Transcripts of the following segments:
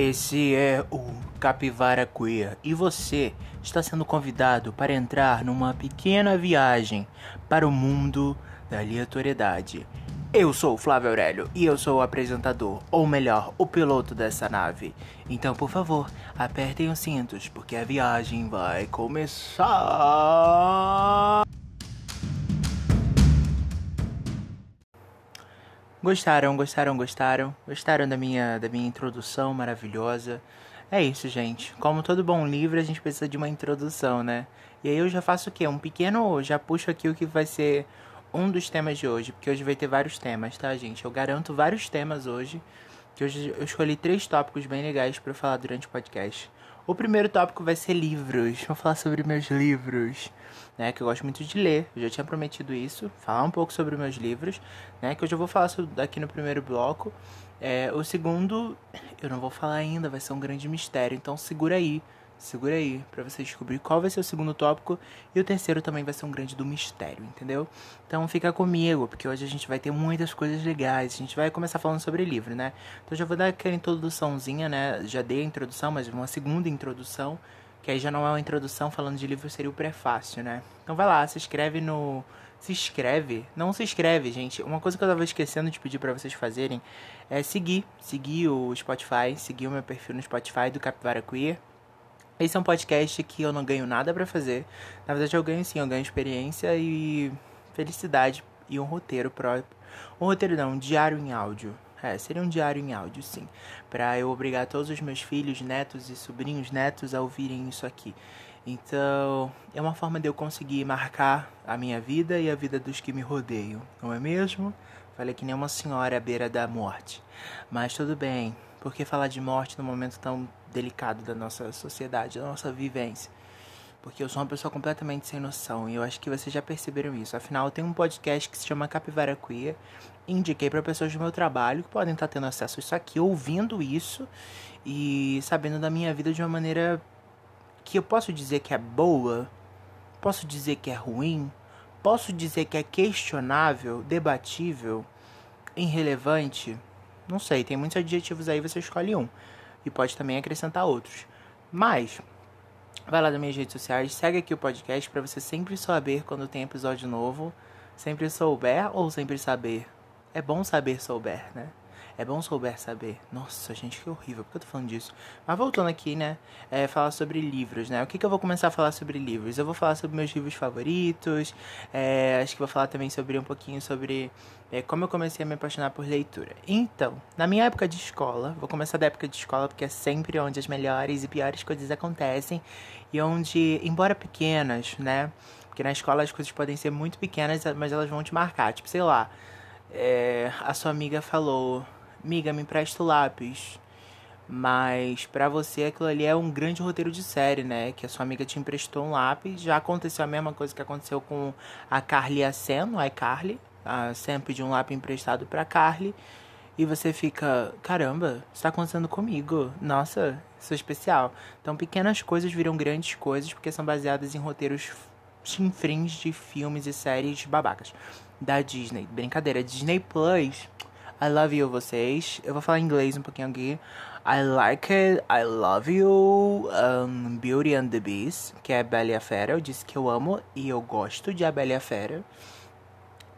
Esse é o Capivara Queer e você está sendo convidado para entrar numa pequena viagem para o mundo da aleatoriedade. Eu sou o Flávio Aurélio e eu sou o apresentador, ou melhor, o piloto dessa nave. Então, por favor, apertem os cintos porque a viagem vai começar. Gostaram, gostaram, gostaram? Gostaram da minha, da minha introdução maravilhosa? É isso, gente. Como todo bom livro, a gente precisa de uma introdução, né? E aí eu já faço o quê? Um pequeno. Já puxo aqui o que vai ser um dos temas de hoje, porque hoje vai ter vários temas, tá, gente? Eu garanto vários temas hoje. Que hoje eu escolhi três tópicos bem legais para falar durante o podcast. O primeiro tópico vai ser livros. Vou falar sobre meus livros, né? Que eu gosto muito de ler. Eu já tinha prometido isso. Falar um pouco sobre meus livros, né? Que eu já vou falar sobre, aqui no primeiro bloco. É, o segundo, eu não vou falar ainda, vai ser um grande mistério. Então segura aí. Segura aí para você descobrir qual vai ser o segundo tópico e o terceiro também vai ser um grande do mistério, entendeu? Então fica comigo, porque hoje a gente vai ter muitas coisas legais. A gente vai começar falando sobre livro, né? Então já vou dar aquela introduçãozinha, né? Já dei a introdução, mas uma segunda introdução, que aí já não é uma introdução falando de livro, seria o prefácio, né? Então vai lá, se inscreve no se inscreve. Não se inscreve, gente. Uma coisa que eu tava esquecendo de pedir para vocês fazerem é seguir. Seguir o Spotify, seguir o meu perfil no Spotify do Capivara Queer. Esse é um podcast que eu não ganho nada para fazer. Na verdade, eu ganho sim, eu ganho experiência e felicidade e um roteiro próprio. Um roteiro não, um diário em áudio. É, seria um diário em áudio, sim. Pra eu obrigar todos os meus filhos, netos e sobrinhos netos a ouvirem isso aqui. Então, é uma forma de eu conseguir marcar a minha vida e a vida dos que me rodeiam, não é mesmo? Falei que nem uma senhora à beira da morte. Mas tudo bem, por que falar de morte num momento tão delicado da nossa sociedade, da nossa vivência? Porque eu sou uma pessoa completamente sem noção e eu acho que vocês já perceberam isso. Afinal, eu tenho um podcast que se chama Capivara Queer. Indiquei para pessoas do meu trabalho que podem estar tendo acesso a isso aqui, ouvindo isso e sabendo da minha vida de uma maneira que eu posso dizer que é boa, posso dizer que é ruim, posso dizer que é questionável, debatível, irrelevante. Não sei, tem muitos adjetivos aí, você escolhe um. E pode também acrescentar outros. Mas, vai lá nas minhas redes sociais, segue aqui o podcast para você sempre saber quando tem episódio novo. Sempre souber ou sempre saber? É bom saber souber, né? É bom souber saber. Nossa, gente, que horrível. Por que eu tô falando disso? Mas voltando aqui, né? É, falar sobre livros, né? O que, que eu vou começar a falar sobre livros? Eu vou falar sobre meus livros favoritos. É, acho que vou falar também sobre um pouquinho sobre é, como eu comecei a me apaixonar por leitura. Então, na minha época de escola, vou começar da época de escola porque é sempre onde as melhores e piores coisas acontecem. E onde, embora pequenas, né? Porque na escola as coisas podem ser muito pequenas, mas elas vão te marcar. Tipo, sei lá. É, a sua amiga falou Miga, me empresta o lápis. Mas para você aquilo ali é um grande roteiro de série, né? Que a sua amiga te emprestou um lápis. Já aconteceu a mesma coisa que aconteceu com a Carly e a Sam, no iCarly. A Sam pediu um lápis emprestado pra Carly. E você fica, caramba, isso tá acontecendo comigo. Nossa, isso é especial. Então pequenas coisas viram grandes coisas porque são baseadas em roteiros chinfrins de filmes e séries babacas da Disney. Brincadeira, Disney Plus I love you vocês. Eu vou falar inglês um pouquinho aqui. I like it, I love you. Um, Beauty and the Beast, que é a Bela e a Fera. Eu disse que eu amo e eu gosto de A Bela e a Fera.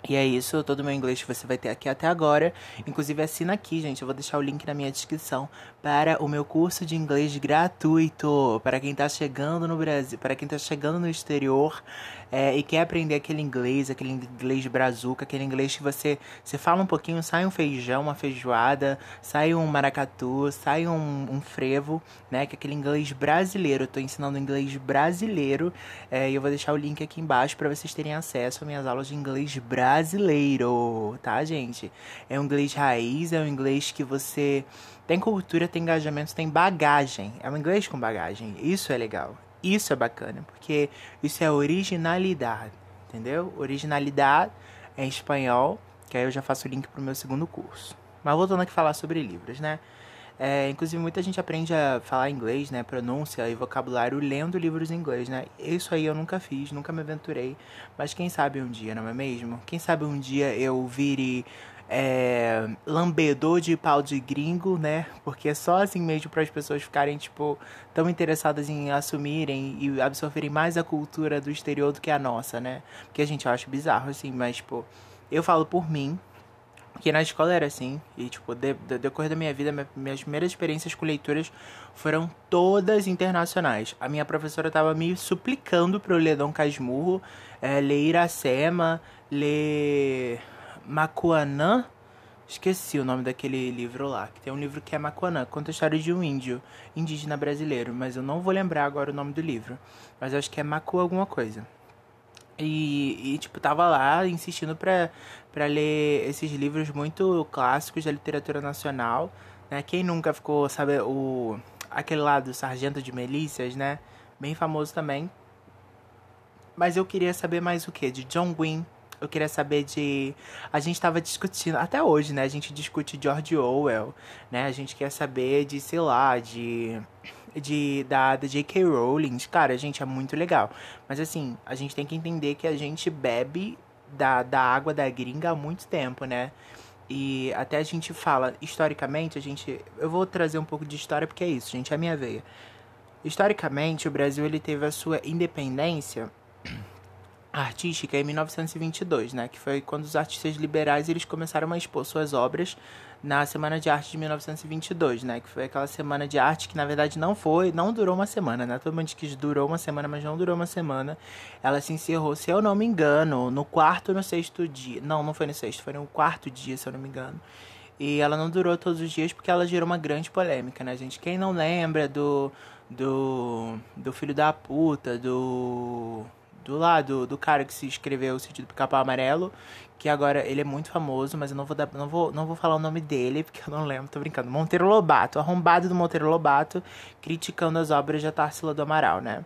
E é isso, todo o meu inglês que você vai ter aqui até agora. Inclusive, assina aqui, gente. Eu vou deixar o link na minha descrição para o meu curso de inglês gratuito. Para quem está chegando no Brasil, para quem está chegando no exterior é, e quer aprender aquele inglês, aquele inglês brazuca, aquele inglês que você, você fala um pouquinho, sai um feijão, uma feijoada, sai um maracatu, sai um, um frevo, né? Que é aquele inglês brasileiro. Eu tô ensinando inglês brasileiro é, e eu vou deixar o link aqui embaixo para vocês terem acesso às minhas aulas de inglês brasileiro, tá, gente? É um inglês raiz, é um inglês que você tem cultura, tem engajamento, tem bagagem. É um inglês com bagagem. Isso é legal. Isso é bacana, porque isso é originalidade, entendeu? Originalidade em espanhol, que aí eu já faço o link pro meu segundo curso. Mas voltando aqui falar sobre livros, né? É, inclusive, muita gente aprende a falar inglês, né? Pronúncia e vocabulário lendo livros em inglês, né? Isso aí eu nunca fiz, nunca me aventurei. Mas quem sabe um dia, não é mesmo? Quem sabe um dia eu vire é, lambedor de pau de gringo, né? Porque é só assim mesmo para as pessoas ficarem, tipo, tão interessadas em assumirem e absorverem mais a cultura do exterior do que a nossa, né? Porque a gente acha bizarro, assim, mas, tipo, eu falo por mim, que na escola era assim, e tipo, de, de, decorrer da minha vida, minhas primeiras experiências com leituras foram todas internacionais. A minha professora tava me suplicando para eu ler Dom Casmurro, é, ler Iracema, ler Macuanã. Esqueci o nome daquele livro lá, que tem um livro que é Macuanã, conta a história de um índio, indígena brasileiro, mas eu não vou lembrar agora o nome do livro. Mas acho que é Macu alguma coisa. E, e, tipo, tava lá insistindo pra, pra ler esses livros muito clássicos da literatura nacional, né? Quem nunca ficou, sabe, o... Aquele lá do Sargento de Melícias, né? Bem famoso também. Mas eu queria saber mais o que? De John Gwynne. Eu queria saber de... A gente tava discutindo... Até hoje, né? A gente discute George Orwell, né? A gente quer saber de, sei lá, de de da, da J.K. Rowling, cara, gente, é muito legal. Mas assim, a gente tem que entender que a gente bebe da, da água da gringa há muito tempo, né? E até a gente fala, historicamente, a gente. Eu vou trazer um pouco de história porque é isso, gente, é a minha veia. Historicamente, o Brasil ele teve a sua independência artística em 1922, né? Que foi quando os artistas liberais eles começaram a expor suas obras na Semana de Arte de 1922, né? Que foi aquela semana de arte que na verdade não foi, não durou uma semana, né? Todo mundo diz que durou uma semana, mas não durou uma semana. Ela se encerrou, se eu não me engano, no quarto no sexto dia. Não, não foi no sexto, foi no quarto dia, se eu não me engano. E ela não durou todos os dias porque ela gerou uma grande polêmica, né, gente? Quem não lembra do do do filho da puta, do do lado do cara que se escreveu o sentido do capão amarelo, que agora ele é muito famoso, mas eu não vou dar, não vou, não vou falar o nome dele porque eu não lembro, tô brincando. Monteiro Lobato, arrombado do Monteiro Lobato, criticando as obras de Tarsila do Amaral, né?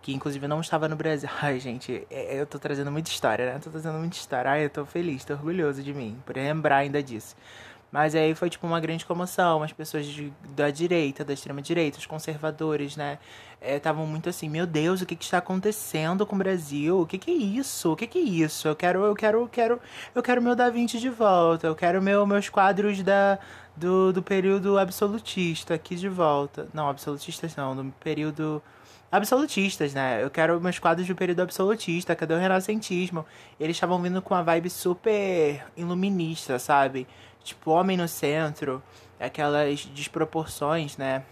Que inclusive não estava no Brasil. Ai, gente, é, eu tô trazendo muita história, né? Tô trazendo muita história. Ai, eu tô feliz, tô orgulhoso de mim, por lembrar ainda disso. Mas aí foi tipo uma grande comoção, as pessoas de, da direita, da extrema direita, os conservadores, né? Estavam é, muito assim, meu Deus, o que, que está acontecendo com o Brasil? O que, que é isso? O que, que é isso? Eu quero, eu quero, eu quero, eu quero meu Da Vinci de volta, eu quero meu, meus quadros da, do, do período absolutista aqui de volta. Não, absolutistas não, do período absolutistas, né? Eu quero meus quadros do período absolutista, cadê o renascentismo? Eles estavam vindo com uma vibe super iluminista, sabe? Tipo Homem no Centro, aquelas desproporções, né,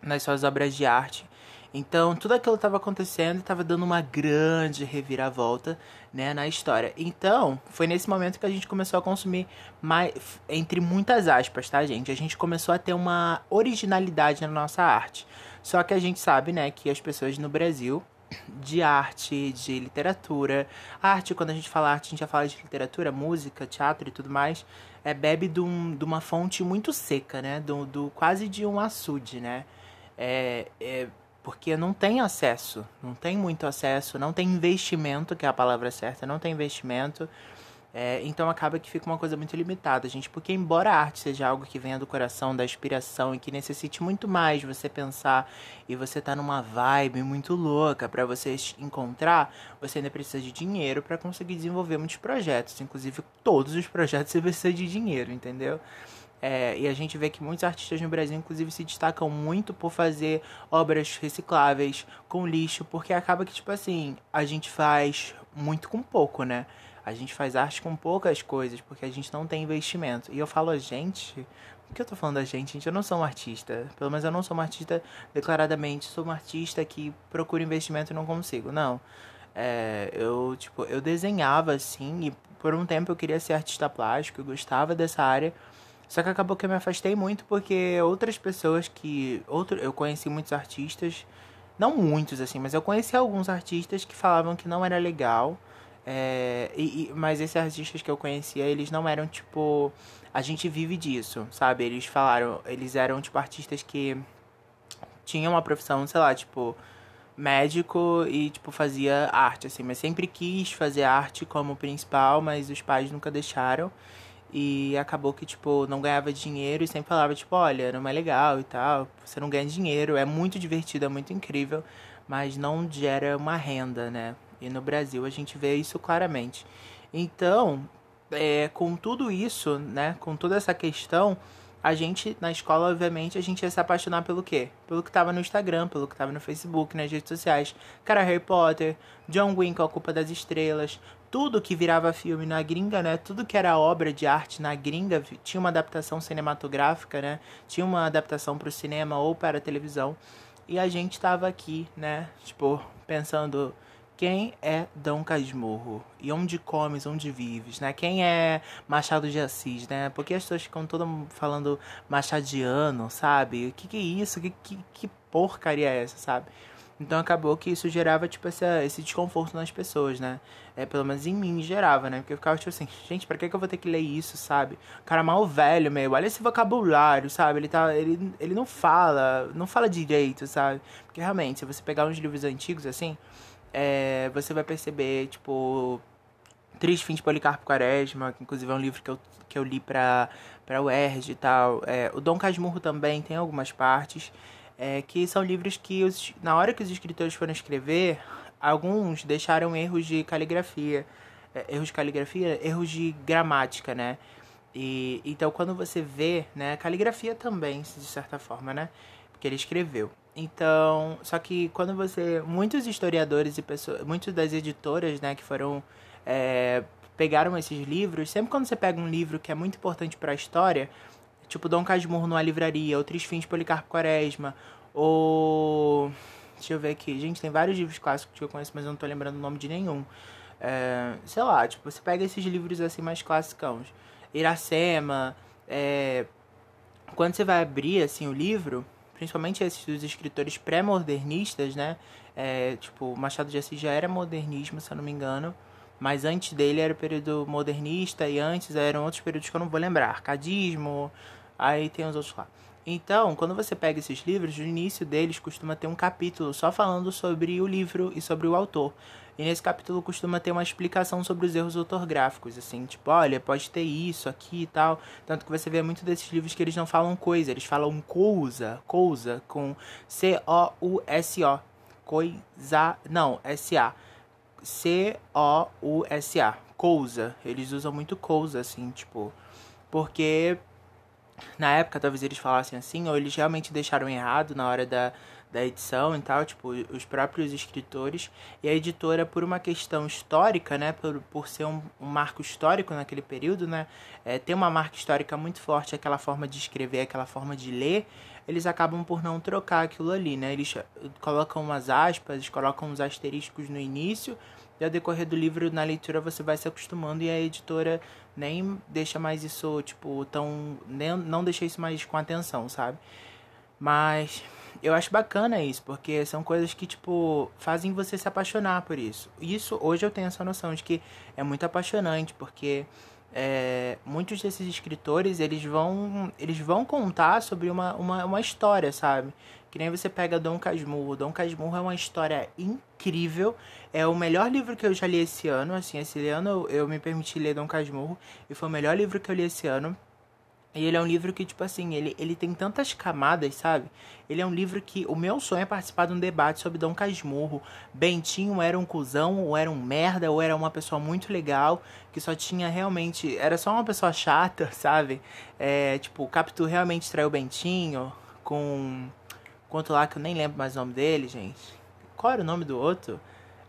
nas suas obras de arte. Então, tudo aquilo estava acontecendo e estava dando uma grande reviravolta, né, na história. Então, foi nesse momento que a gente começou a consumir mais entre muitas aspas, tá, gente? A gente começou a ter uma originalidade na nossa arte. Só que a gente sabe, né, que as pessoas no Brasil de arte, de literatura. Arte, quando a gente fala arte, a gente já fala de literatura, música, teatro e tudo mais. É, bebe de, um, de uma fonte muito seca, né? Do, do, quase de um açude, né? É, é, porque não tem acesso, não tem muito acesso, não tem investimento, que é a palavra certa, não tem investimento. É, então acaba que fica uma coisa muito limitada, gente. Porque embora a arte seja algo que venha do coração, da inspiração e que necessite muito mais você pensar e você tá numa vibe muito louca para você encontrar, você ainda precisa de dinheiro para conseguir desenvolver muitos projetos. Inclusive, todos os projetos você precisa de dinheiro, entendeu? É, e a gente vê que muitos artistas no Brasil, inclusive, se destacam muito por fazer obras recicláveis com lixo, porque acaba que, tipo assim, a gente faz muito com pouco, né? A gente faz arte com poucas coisas, porque a gente não tem investimento. E eu falo a gente. Por que eu tô falando a gente? Gente, eu não sou um artista. Pelo menos eu não sou uma artista declaradamente. Sou uma artista que procura investimento e não consigo. Não. É, eu, tipo, eu desenhava assim. E por um tempo eu queria ser artista plástico. Eu gostava dessa área. Só que acabou que eu me afastei muito porque outras pessoas que. Outro, eu conheci muitos artistas. Não muitos, assim, mas eu conheci alguns artistas que falavam que não era legal é, e, e, mas esses artistas que eu conhecia, eles não eram tipo. A gente vive disso, sabe? Eles falaram. Eles eram tipo artistas que tinham uma profissão, sei lá, tipo. Médico e, tipo, fazia arte, assim. Mas sempre quis fazer arte como principal, mas os pais nunca deixaram. E acabou que, tipo, não ganhava dinheiro e sempre falava, tipo, olha, não é legal e tal. Você não ganha dinheiro, é muito divertido, é muito incrível, mas não gera uma renda, né? E no Brasil a gente vê isso claramente. Então, é, com tudo isso, né, com toda essa questão, a gente, na escola, obviamente, a gente ia se apaixonar pelo quê? Pelo que tava no Instagram, pelo que tava no Facebook, nas redes sociais. Cara, Harry Potter, John Wick, A Culpa das Estrelas, tudo que virava filme na gringa, né? Tudo que era obra de arte na gringa tinha uma adaptação cinematográfica, né? Tinha uma adaptação para o cinema ou para a televisão. E a gente tava aqui, né? Tipo, pensando quem é Dom Casmurro? E onde comes, onde vives, né? Quem é Machado de Assis, né? Porque as pessoas ficam todas falando machadiano, sabe? O que que é isso? Que, que, que porcaria é essa, sabe? Então acabou que isso gerava, tipo, essa, esse desconforto nas pessoas, né? É, pelo menos em mim gerava, né? Porque eu ficava, tipo assim, gente, pra que, que eu vou ter que ler isso, sabe? O cara mal velho, meu, olha esse vocabulário, sabe? Ele tá. Ele, ele não fala, não fala direito, sabe? Porque realmente, se você pegar uns livros antigos assim é, você vai perceber, tipo, Triste Fim de Policarpo Quaresma, que inclusive é um livro que eu, que eu li pra, pra UERJ e tal. É, o Dom Casmurro também tem algumas partes, é, que são livros que, os, na hora que os escritores foram escrever, alguns deixaram erros de caligrafia. É, erros de caligrafia, erros de gramática, né? E, então, quando você vê, né, caligrafia também, de certa forma, né? Porque ele escreveu. Então, só que quando você. Muitos historiadores e pessoas. Muitas das editoras, né, que foram. É, pegaram esses livros. Sempre quando você pega um livro que é muito importante para a história, tipo Dom Casmurro numa livraria, ou Três Fins de Policarpo Quaresma, ou. Deixa eu ver aqui. Gente, tem vários livros clássicos que eu conheço, mas eu não tô lembrando o nome de nenhum. É, sei lá, tipo, você pega esses livros assim mais classicões. Iracema. É, quando você vai abrir assim o livro principalmente esses dos escritores pré-modernistas, né? É, tipo, Machado de Assis já era modernismo, se eu não me engano. Mas antes dele era o período modernista e antes eram outros períodos que eu não vou lembrar. Arcadismo, aí tem os outros lá. Então, quando você pega esses livros, no início deles costuma ter um capítulo só falando sobre o livro e sobre o autor. E nesse capítulo costuma ter uma explicação sobre os erros ortográficos, assim, tipo, olha, pode ter isso aqui e tal. Tanto que você vê muito desses livros que eles não falam coisa, eles falam coisa, coisa, com C-O-U-S-O. Coisa. Não, S-A. C-O-U-S-A. Coisa. Eles usam muito coisa, assim, tipo. Porque na época talvez eles falassem assim, ou eles realmente deixaram errado na hora da, da edição e tal, tipo, os próprios escritores. E a editora, por uma questão histórica, né, por, por ser um, um marco histórico naquele período, né, é, ter uma marca histórica muito forte, aquela forma de escrever, aquela forma de ler, eles acabam por não trocar aquilo ali, né, eles colocam umas aspas, colocam uns asteriscos no início, e ao decorrer do livro, na leitura, você vai se acostumando e a editora nem deixa mais isso, tipo, tão. Nem, não deixa isso mais com atenção, sabe? Mas eu acho bacana isso, porque são coisas que, tipo, fazem você se apaixonar por isso. Isso, hoje eu tenho essa noção de que é muito apaixonante, porque é, muitos desses escritores, eles vão, eles vão contar sobre uma, uma, uma história, sabe? Que nem você pega Dom Casmurro. Dom Casmurro é uma história incrível. É o melhor livro que eu já li esse ano. Assim, esse ano eu, eu me permiti ler Dom Casmurro. E foi o melhor livro que eu li esse ano. E ele é um livro que, tipo assim, ele, ele tem tantas camadas, sabe? Ele é um livro que o meu sonho é participar de um debate sobre Dom Casmurro. Bentinho era um cuzão, ou era um merda, ou era uma pessoa muito legal, que só tinha realmente. Era só uma pessoa chata, sabe? É, tipo, o Capitu realmente traiu Bentinho com. Quanto lá que eu nem lembro mais o nome dele, gente. Qual era o nome do outro?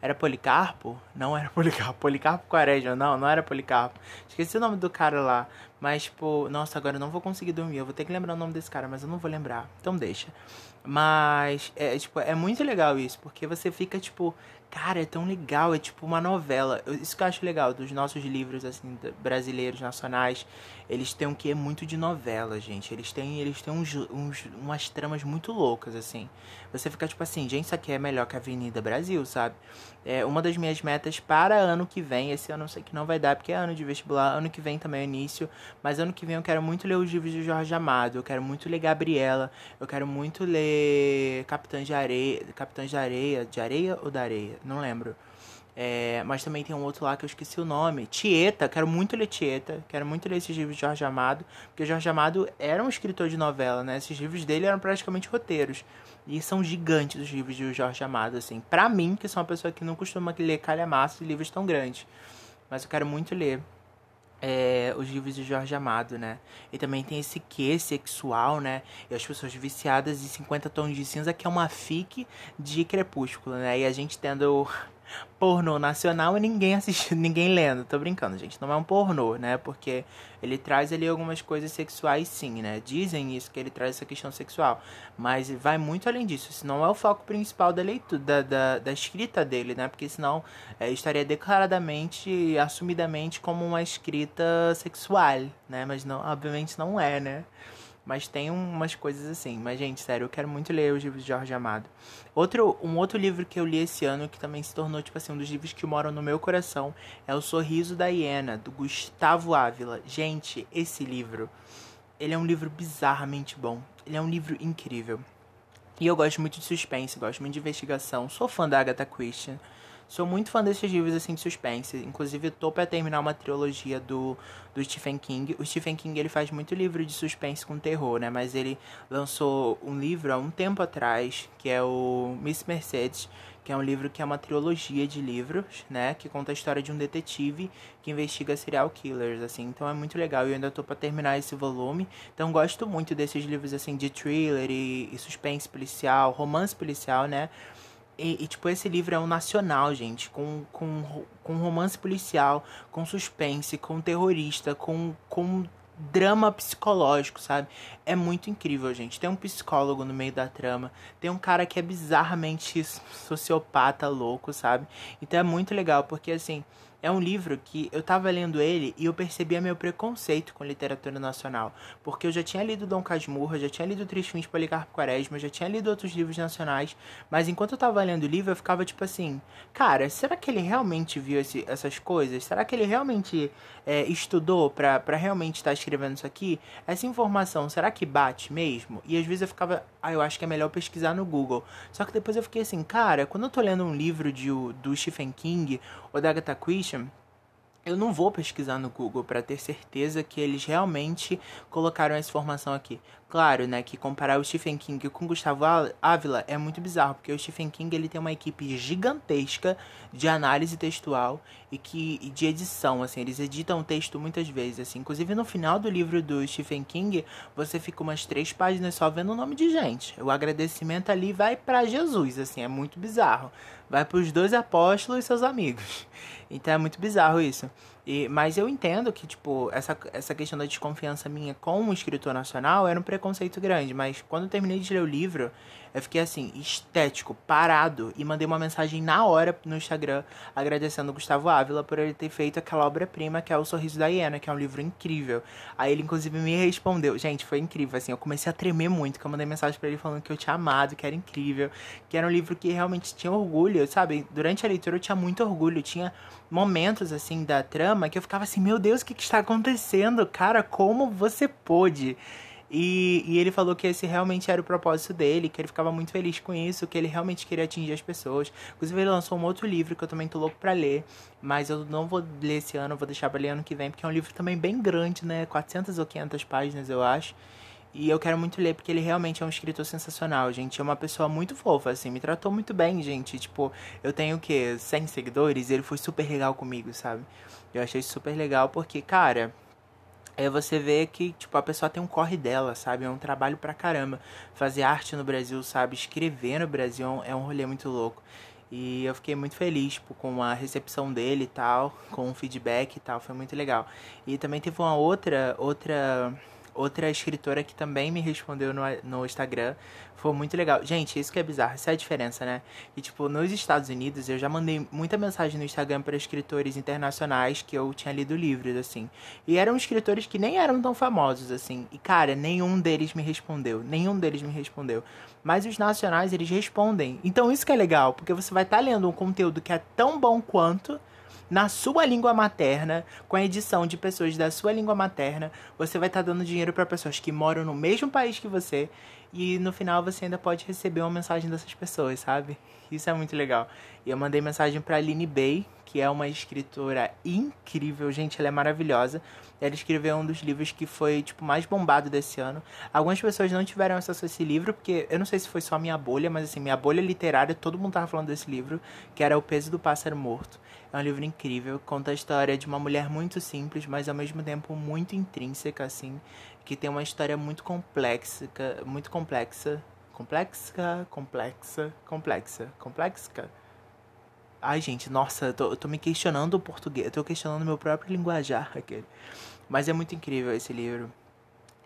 Era Policarpo? Não era Policarpo. Policarpo Quaresma. Não, não era Policarpo. Esqueci o nome do cara lá. Mas, tipo, nossa, agora eu não vou conseguir dormir. Eu vou ter que lembrar o nome desse cara, mas eu não vou lembrar. Então deixa. Mas, é, tipo, é muito legal isso. Porque você fica, tipo, Cara, é tão legal, é tipo uma novela. Isso que eu acho legal dos nossos livros, assim, brasileiros, nacionais. Eles têm um que é muito de novela, gente. Eles têm, eles têm uns, uns, umas tramas muito loucas, assim. Você fica tipo assim, gente, isso aqui é melhor que a Avenida Brasil, sabe? É uma das minhas metas para ano que vem. Esse ano eu sei que não vai dar, porque é ano de vestibular. Ano que vem também é início. Mas ano que vem eu quero muito ler os livros de Jorge Amado. Eu quero muito ler Gabriela. Eu quero muito ler Capitães de Areia. Capitães de Areia. De Areia ou da Areia? não lembro. É, mas também tem um outro lá que eu esqueci o nome. Tieta, quero muito ler Tieta. Quero muito ler esses livros de Jorge Amado. Porque Jorge Amado era um escritor de novela, né? Esses livros dele eram praticamente roteiros. E são gigantes os livros de Jorge Amado, assim. Pra mim, que sou uma pessoa que não costuma ler calhamaço de livros tão grandes. Mas eu quero muito ler. é, os livros de Jorge Amado, né? E também tem esse quê sexual, né? E as pessoas viciadas em 50 tons de cinza, que é uma fic de crepúsculo, né? E a gente tendo pornô nacional e ninguém assistindo, ninguém lendo. Tô brincando, gente. Não é um pornô, né? Porque ele traz ali algumas coisas sexuais, sim, né? Dizem isso, que ele traz essa questão sexual. Mas vai muito além disso. Isso não é o foco principal da leitura, da, da, da escrita dele, né? Porque senão é, estaria declaradamente, assumidamente, como uma escrita sexual, né? Mas não, obviamente não é, né? Mas tem umas coisas assim. Mas, gente, sério, eu quero muito ler os livros de Jorge Amado. Outro, um outro livro que eu li esse ano, que também se tornou, tipo assim, um dos livros que moram no meu coração, é O Sorriso da Hiena, do Gustavo Ávila. Gente, esse livro, ele é um livro bizarramente bom. Ele é um livro incrível. E eu gosto muito de suspense, gosto muito de investigação. Sou fã da Agatha Christie. Sou muito fã desses livros assim de suspense. Inclusive, tô para terminar uma trilogia do, do Stephen King. O Stephen King ele faz muito livro de suspense com terror, né? Mas ele lançou um livro há um tempo atrás, que é o Miss Mercedes, que é um livro que é uma trilogia de livros, né? Que conta a história de um detetive que investiga serial killers, assim. Então é muito legal. Eu ainda tô para terminar esse volume. Então gosto muito desses livros, assim, de thriller e, e suspense policial, romance policial, né? E, e, tipo, esse livro é um nacional, gente, com, com, com romance policial, com suspense, com terrorista, com, com drama psicológico, sabe? É muito incrível, gente. Tem um psicólogo no meio da trama, tem um cara que é bizarramente sociopata louco, sabe? Então é muito legal, porque assim, é um livro que eu tava lendo ele e eu percebia meu preconceito com literatura nacional. Porque eu já tinha lido Dom Casmurra, já tinha lido de Policarpo Quaresma, já tinha lido outros livros nacionais. Mas enquanto eu tava lendo o livro, eu ficava tipo assim: Cara, será que ele realmente viu esse, essas coisas? Será que ele realmente é, estudou para realmente estar tá escrevendo isso aqui? Essa informação, será que bate mesmo? E às vezes eu ficava: Ah, eu acho que é melhor pesquisar no Google. Só que depois eu fiquei assim: Cara, quando eu tô lendo um livro de, do Stephen King ou da Agatha Christie, eu não vou pesquisar no Google para ter certeza que eles realmente colocaram essa informação aqui. Claro, né, que comparar o Stephen King com Gustavo Ávila é muito bizarro, porque o Stephen King ele tem uma equipe gigantesca de análise textual e que e de edição, assim, eles editam o texto muitas vezes, assim. Inclusive no final do livro do Stephen King, você fica umas três páginas só vendo o nome de gente. O agradecimento ali vai para Jesus, assim, é muito bizarro. Vai para os dois apóstolos e seus amigos. Então é muito bizarro isso. E, mas eu entendo que, tipo, essa, essa questão da desconfiança minha com o escritor nacional era um preconceito grande. Mas quando eu terminei de ler o livro, eu fiquei assim, estético, parado, e mandei uma mensagem na hora no Instagram agradecendo o Gustavo Ávila por ele ter feito aquela obra-prima que é O Sorriso da Hiena, que é um livro incrível. Aí ele, inclusive, me respondeu. Gente, foi incrível, assim, eu comecei a tremer muito, que eu mandei mensagem para ele falando que eu tinha amado, que era incrível, que era um livro que realmente tinha orgulho, sabe? Durante a leitura eu tinha muito orgulho, tinha momentos, assim, da trama que eu ficava assim, meu Deus, o que, que está acontecendo? Cara, como você pôde? E, e, ele falou que esse realmente era o propósito dele, que ele ficava muito feliz com isso, que ele realmente queria atingir as pessoas. Inclusive, ele lançou um outro livro que eu também tô louco pra ler, mas eu não vou ler esse ano, vou deixar pra ler ano que vem, porque é um livro também bem grande, né? 400 ou 500 páginas, eu acho. E eu quero muito ler, porque ele realmente é um escritor sensacional, gente. É uma pessoa muito fofa, assim. Me tratou muito bem, gente. Tipo, eu tenho o quê? 100 seguidores? Ele foi super legal comigo, sabe? Eu achei super legal porque, cara, é você vê que, tipo, a pessoa tem um corre dela, sabe? É um trabalho pra caramba. Fazer arte no Brasil, sabe? Escrever no Brasil é um rolê muito louco. E eu fiquei muito feliz tipo, com a recepção dele e tal, com o feedback e tal, foi muito legal. E também teve uma outra, outra outra escritora que também me respondeu no, no Instagram. Foi muito legal. Gente, isso que é bizarro, essa é a diferença, né? E, tipo, nos Estados Unidos, eu já mandei muita mensagem no Instagram para escritores internacionais que eu tinha lido livros, assim. E eram escritores que nem eram tão famosos, assim. E, cara, nenhum deles me respondeu. Nenhum deles me respondeu. Mas os nacionais, eles respondem. Então, isso que é legal, porque você vai estar tá lendo um conteúdo que é tão bom quanto na sua língua materna, com a edição de pessoas da sua língua materna, você vai estar tá dando dinheiro para pessoas que moram no mesmo país que você e no final você ainda pode receber uma mensagem dessas pessoas, sabe? Isso é muito legal. E eu mandei mensagem para Aline Bay, que é uma escritora incrível, gente, ela é maravilhosa. Ela escreveu um dos livros que foi, tipo, mais bombado desse ano. Algumas pessoas não tiveram acesso a esse livro, porque eu não sei se foi só minha bolha, mas assim, minha bolha literária, todo mundo tava falando desse livro, que era O Peso do Pássaro Morto. É um livro incrível, conta a história de uma mulher muito simples, mas ao mesmo tempo muito intrínseca, assim, que tem uma história muito complexa, muito complexa, complexa, complexa, complexa, complexa. Ai, gente, nossa, eu tô, eu tô me questionando o português, eu tô questionando meu próprio linguajar, aquele. Mas é muito incrível esse livro.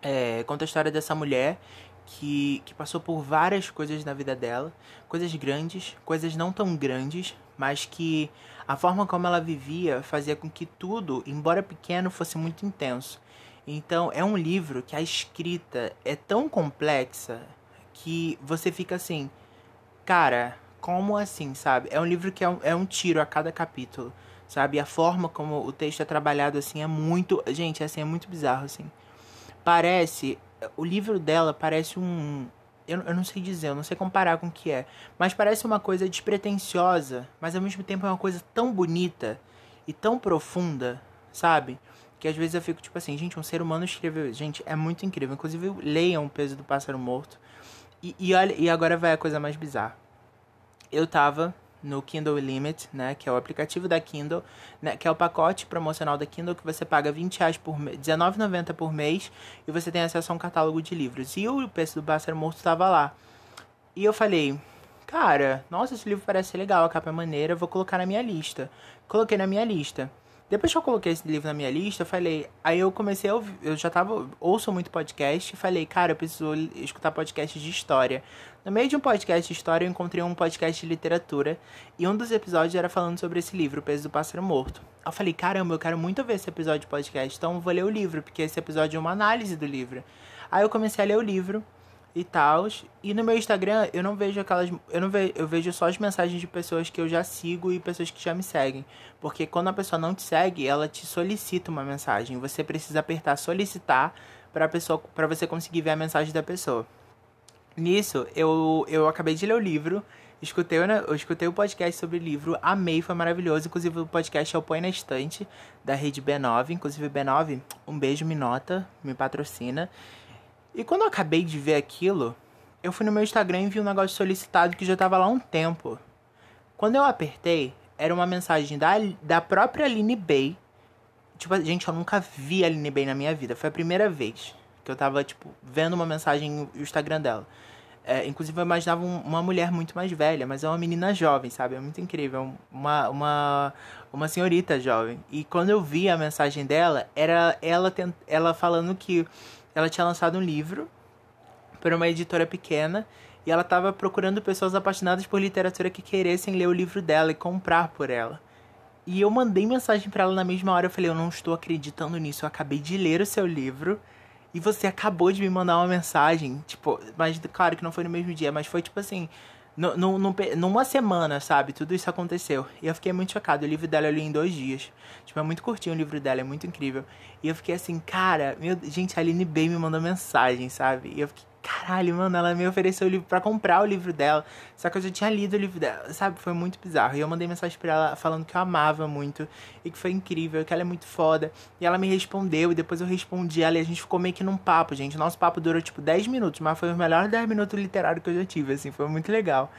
É, conta a história dessa mulher que, que passou por várias coisas na vida dela, coisas grandes, coisas não tão grandes, mas que a forma como ela vivia fazia com que tudo, embora pequeno, fosse muito intenso. Então, é um livro que a escrita é tão complexa que você fica assim, cara, como assim, sabe? É um livro que é um, é um tiro a cada capítulo, sabe? A forma como o texto é trabalhado, assim, é muito. Gente, assim, é muito bizarro, assim. Parece o livro dela parece um. Eu, eu não sei dizer, eu não sei comparar com o que é. Mas parece uma coisa despretensiosa, mas ao mesmo tempo é uma coisa tão bonita e tão profunda, sabe? Que às vezes eu fico tipo assim, gente, um ser humano escreveu. Gente, é muito incrível. Inclusive, leiam O Peso do Pássaro Morto. E, e, olha, e agora vai a coisa mais bizarra. Eu tava no Kindle Limit, né, que é o aplicativo da Kindle, né, que é o pacote promocional da Kindle que você paga 20 reais por mês, R$19,90 por mês e você tem acesso a um catálogo de livros. E o preço do Pássaro Morto estava lá. E eu falei, cara, nossa, esse livro parece legal, a capa é maneira, vou colocar na minha lista. Coloquei na minha lista. Depois que eu coloquei esse livro na minha lista, eu falei. Aí eu comecei a ouvir. Eu já tava. Ouço muito podcast e falei, cara, eu preciso escutar podcast de história. No meio de um podcast de história, eu encontrei um podcast de literatura. E um dos episódios era falando sobre esse livro, O Peso do Pássaro Morto. Eu falei, caramba, eu quero muito ver esse episódio de podcast, então eu vou ler o livro, porque esse episódio é uma análise do livro. Aí eu comecei a ler o livro e tal. E no meu Instagram eu não vejo aquelas. Eu não vejo, eu vejo só as mensagens de pessoas que eu já sigo e pessoas que já me seguem. Porque quando a pessoa não te segue, ela te solicita uma mensagem. Você precisa apertar solicitar para pessoa para você conseguir ver a mensagem da pessoa. Nisso, eu, eu acabei de ler o livro. Escutei, eu escutei o podcast sobre o livro, amei, foi maravilhoso. Inclusive, o podcast é o Põe na Estante, da rede B9. Inclusive, B9, um beijo, me nota, me patrocina. E quando eu acabei de ver aquilo, eu fui no meu Instagram e vi um negócio solicitado que já tava lá há um tempo. Quando eu apertei, era uma mensagem da, da própria Aline Bay. Tipo, gente, eu nunca vi a Aline Bay na minha vida. Foi a primeira vez que eu tava, tipo, vendo uma mensagem no Instagram dela. É, inclusive, eu imaginava um, uma mulher muito mais velha, mas é uma menina jovem, sabe? É muito incrível. Uma, uma, uma senhorita jovem. E quando eu vi a mensagem dela, era ela, ela falando que ela tinha lançado um livro para uma editora pequena e ela estava procurando pessoas apaixonadas por literatura que queressem ler o livro dela e comprar por ela. E eu mandei mensagem para ela na mesma hora. Eu falei: Eu não estou acreditando nisso. Eu acabei de ler o seu livro e você acabou de me mandar uma mensagem. Tipo, mas claro que não foi no mesmo dia, mas foi tipo assim: no, no, numa semana, sabe? Tudo isso aconteceu. E eu fiquei muito chocado. O livro dela eu li em dois dias. Tipo, é muito curtinho o livro dela, é muito incrível. E eu fiquei assim, cara, meu, gente, a Aline Bay me mandou mensagem, sabe? E eu fiquei, caralho, mano, ela me ofereceu o livro para comprar o livro dela. Só que eu já tinha lido o livro dela, sabe? Foi muito bizarro. E eu mandei mensagem pra ela falando que eu amava muito e que foi incrível, que ela é muito foda. E ela me respondeu e depois eu respondi ela e a gente ficou meio que num papo, gente. Nosso papo durou tipo 10 minutos, mas foi o melhor 10 minutos literário que eu já tive, assim, foi muito legal.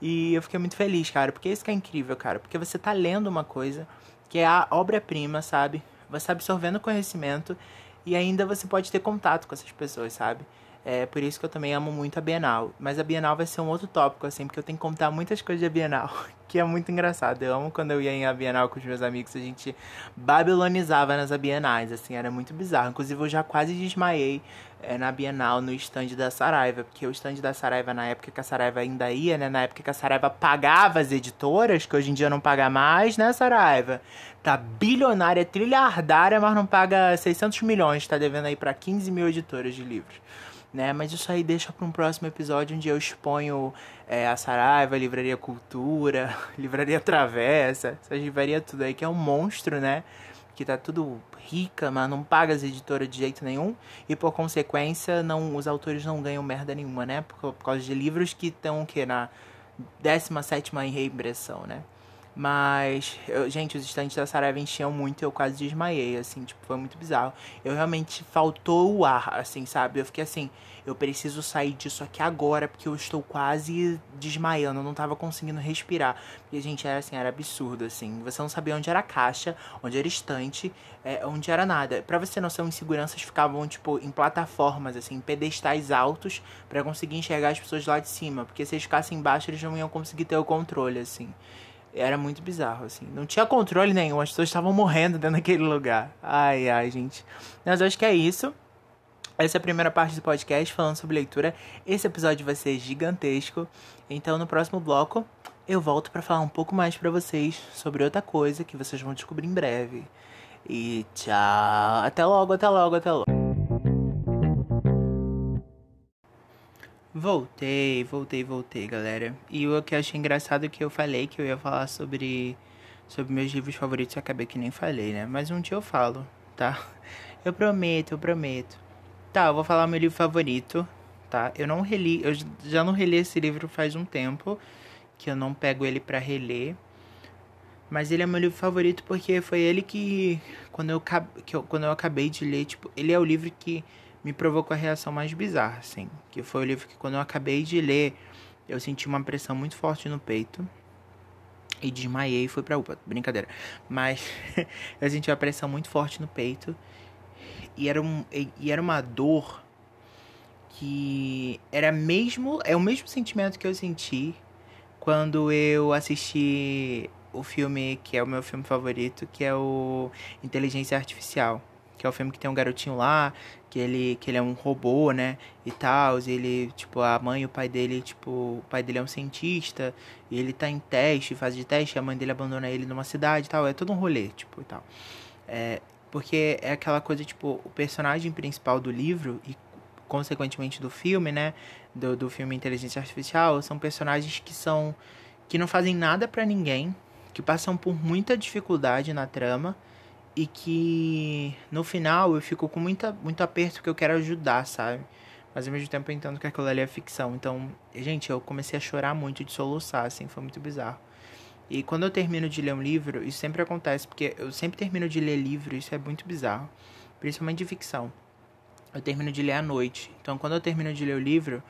E eu fiquei muito feliz, cara, porque isso que é incrível, cara. Porque você tá lendo uma coisa que é a obra-prima, sabe? Você tá absorvendo conhecimento e ainda você pode ter contato com essas pessoas, sabe? É por isso que eu também amo muito a Bienal. Mas a Bienal vai ser um outro tópico, assim, porque eu tenho que contar muitas coisas da Bienal, que é muito engraçado. Eu amo quando eu ia em a Bienal com os meus amigos, a gente babilonizava nas Bienais, assim, era muito bizarro. Inclusive, eu já quase desmaiei é, na Bienal, no stand da Saraiva, porque o stand da Saraiva, na época que a Saraiva ainda ia, né, na época que a Saraiva pagava as editoras, que hoje em dia não paga mais, né, Saraiva? Tá bilionária, trilhardária, mas não paga 600 milhões, tá devendo aí para 15 mil editoras de livros né? Mas isso aí deixa para um próximo episódio onde eu exponho é, a Saraiva, a Livraria Cultura, Livraria Travessa, essa livraria tudo aí que é um monstro, né? Que tá tudo rica, mas não paga as editoras de jeito nenhum e por consequência não os autores não ganham merda nenhuma, né? Por, por causa de livros que estão que na 17 em reimpressão, né? Mas, eu, gente, os estantes da Saraiva enchiam muito e eu quase desmaiei, assim, tipo, foi muito bizarro. Eu realmente faltou o ar, assim, sabe? Eu fiquei assim, eu preciso sair disso aqui agora, porque eu estou quase desmaiando, eu não tava conseguindo respirar. Porque, gente, era assim, era absurdo, assim. Você não sabia onde era a caixa, onde era estante, é, onde era nada. Pra você não ser inseguranças ficavam, tipo, em plataformas, assim, em pedestais altos, para conseguir enxergar as pessoas lá de cima. Porque se eles ficassem embaixo, eles não iam conseguir ter o controle, assim. Era muito bizarro, assim. Não tinha controle nenhum, as pessoas estavam morrendo dentro daquele lugar. Ai, ai, gente. Mas eu acho que é isso. Essa é a primeira parte do podcast falando sobre leitura. Esse episódio vai ser gigantesco. Então, no próximo bloco, eu volto para falar um pouco mais para vocês sobre outra coisa que vocês vão descobrir em breve. E tchau. Até logo, até logo, até logo. Voltei, voltei, voltei, galera. E o que eu achei engraçado é que eu falei que eu ia falar sobre sobre meus livros favoritos, eu acabei que nem falei, né? Mas um dia eu falo, tá? Eu prometo, eu prometo. Tá, eu vou falar meu livro favorito, tá? Eu não reli, eu já não reli esse livro faz um tempo, que eu não pego ele para reler. Mas ele é meu livro favorito porque foi ele que quando eu, que eu quando eu acabei de ler, tipo, ele é o livro que me provocou a reação mais bizarra, assim. Que foi o livro que, quando eu acabei de ler, eu senti uma pressão muito forte no peito. E desmaiei e fui pra UPA. Brincadeira. Mas eu senti uma pressão muito forte no peito. E era, um, e era uma dor que era mesmo. É o mesmo sentimento que eu senti quando eu assisti o filme que é o meu filme favorito, que é o Inteligência Artificial que é o filme que tem um garotinho lá, que ele, que ele é um robô, né, e tal, e ele, tipo, a mãe e o pai dele, tipo, o pai dele é um cientista, e ele tá em teste, fase de teste, a mãe dele abandona ele numa cidade e tal, é todo um rolê, tipo, e tal. É, porque é aquela coisa, tipo, o personagem principal do livro, e consequentemente do filme, né, do, do filme Inteligência Artificial, são personagens que são, que não fazem nada para ninguém, que passam por muita dificuldade na trama, e que no final eu fico com muita, muito aperto porque eu quero ajudar, sabe? Mas ao mesmo tempo eu entendo que aquilo ali é ficção. Então, gente, eu comecei a chorar muito de soluçar, assim, foi muito bizarro. E quando eu termino de ler um livro, isso sempre acontece, porque eu sempre termino de ler livro, isso é muito bizarro. Principalmente de ficção. Eu termino de ler à noite. Então, quando eu termino de ler o livro,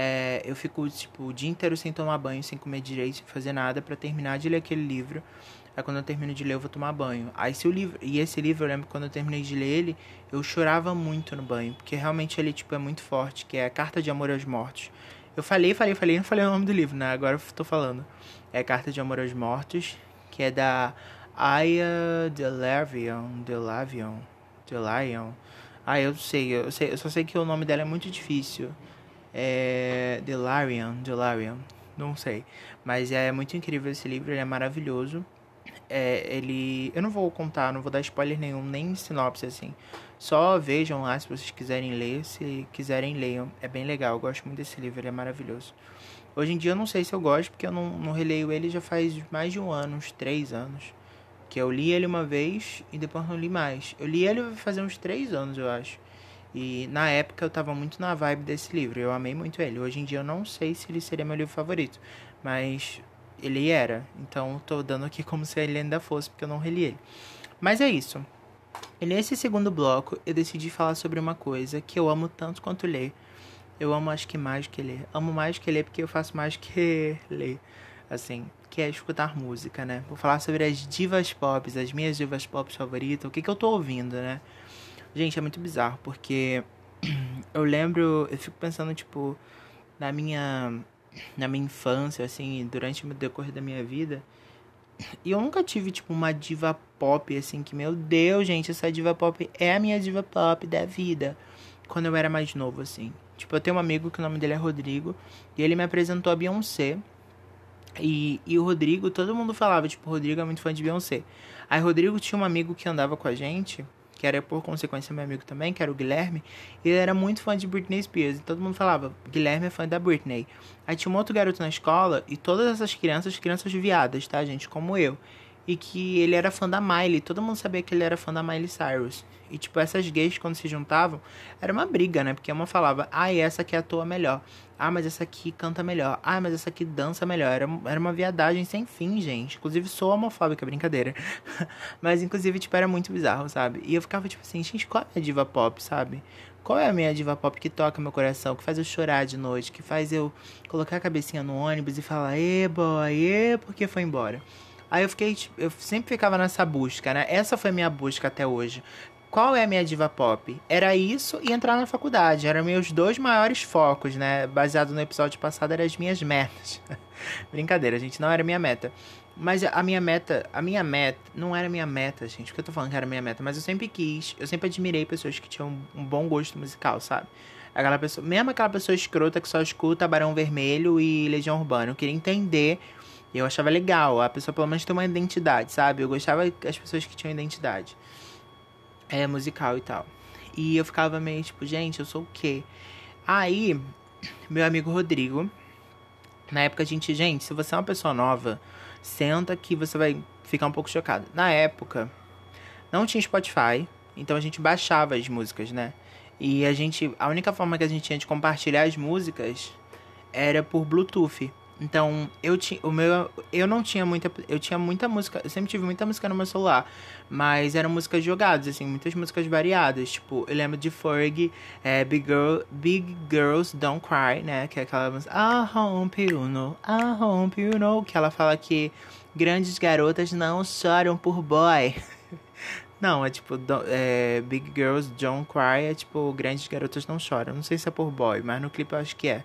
é, eu fico, tipo, o dia inteiro sem tomar banho, sem comer direito, sem fazer nada, para terminar de ler aquele livro. Aí quando eu termino de ler, eu vou tomar banho. Aí se o livro. E esse livro, eu lembro quando eu terminei de ler ele, eu chorava muito no banho. Porque realmente ele, tipo, é muito forte, que é Carta de Amor aos Mortos. Eu falei, falei, falei, não falei o nome do livro, né? Agora eu tô falando. É Carta de Amor aos Mortos, que é da Aya Delavion. Delavion. Delavion. Ah, eu sei, eu sei, eu só sei que o nome dela é muito difícil. É. Delarian, Delarian. Não sei. Mas é muito incrível esse livro, ele é maravilhoso é, ele. Eu não vou contar, não vou dar spoiler nenhum, nem sinopse assim. Só vejam lá se vocês quiserem ler. Se quiserem, leiam. É bem legal, eu gosto muito desse livro, ele é maravilhoso. Hoje em dia eu não sei se eu gosto, porque eu não, não releio ele já faz mais de um ano, uns três anos. Que eu li ele uma vez e depois não li mais. Eu li ele fazer uns três anos, eu acho. E na época eu tava muito na vibe desse livro. Eu amei muito ele. Hoje em dia eu não sei se ele seria meu livro favorito. Mas ele era. Então tô dando aqui como se ele ainda fosse, porque eu não reli ele. Mas é isso. E nesse segundo bloco, eu decidi falar sobre uma coisa que eu amo tanto quanto ler. Eu amo acho que mais que ler. Amo mais que ler porque eu faço mais que ler. Assim, que é escutar música, né? Vou falar sobre as divas pop, as minhas divas pop favoritas, o que, que eu tô ouvindo, né? Gente, é muito bizarro, porque eu lembro, eu fico pensando, tipo, na minha na minha infância, assim, durante o decorrer da minha vida. E eu nunca tive, tipo, uma diva pop, assim, que, meu Deus, gente, essa diva pop é a minha diva pop da vida. Quando eu era mais novo, assim. Tipo, eu tenho um amigo que o nome dele é Rodrigo. E ele me apresentou a Beyoncé. E, e o Rodrigo, todo mundo falava, tipo, Rodrigo é muito fã de Beyoncé. Aí Rodrigo tinha um amigo que andava com a gente que era por consequência meu amigo também, que era o Guilherme, ele era muito fã de Britney Spears. E todo mundo falava, Guilherme é fã da Britney. Aí tinha um outro garoto na escola, e todas essas crianças, crianças viadas, tá, gente? Como eu. E que ele era fã da Miley. Todo mundo sabia que ele era fã da Miley Cyrus. E, tipo, essas gays, quando se juntavam, era uma briga, né? Porque uma falava, ah, essa aqui atua melhor. Ah, mas essa aqui canta melhor. Ah, mas essa aqui dança melhor. Era, era uma viadagem sem fim, gente. Inclusive, sou homofóbica, brincadeira. mas, inclusive, tipo, era muito bizarro, sabe? E eu ficava, tipo assim, gente, qual é a diva pop, sabe? Qual é a minha diva pop que toca meu coração, que faz eu chorar de noite, que faz eu colocar a cabecinha no ônibus e falar, ê, boy, ê, porque foi embora? Aí eu fiquei, tipo, eu sempre ficava nessa busca, né? Essa foi a minha busca até hoje. Qual é a minha diva pop? Era isso e entrar na faculdade. Eram meus dois maiores focos, né? Baseado no episódio passado, eram as minhas metas. Brincadeira, gente, não era minha meta. Mas a minha meta, a minha meta, não era minha meta, gente, porque eu tô falando que era minha meta, mas eu sempre quis, eu sempre admirei pessoas que tinham um bom gosto musical, sabe? Aquela pessoa, mesmo aquela pessoa escrota que só escuta Barão Vermelho e Legião Urbana, eu queria entender, eu achava legal, a pessoa pelo menos tem uma identidade, sabe? Eu gostava das pessoas que tinham identidade é, musical e tal. E eu ficava meio tipo, gente, eu sou o quê? Aí, meu amigo Rodrigo, na época a gente, gente, se você é uma pessoa nova, senta que você vai ficar um pouco chocado. Na época, não tinha Spotify, então a gente baixava as músicas, né? E a gente, a única forma que a gente tinha de compartilhar as músicas era por Bluetooth. Então, eu tinha o meu eu não tinha muita eu tinha muita música, eu sempre tive muita música no meu celular, mas eram músicas jogadas assim, muitas músicas variadas, tipo, eu lembro de Ferg, é, Big Girl, Big Girls Don't Cry, né, que é aquela música I hope you know, I hope you know, que ela fala que grandes garotas não choram por boy. Não, é tipo, é, Big Girls Don't Cry é tipo, grandes garotas não choram. Não sei se é por boy, mas no clipe eu acho que é.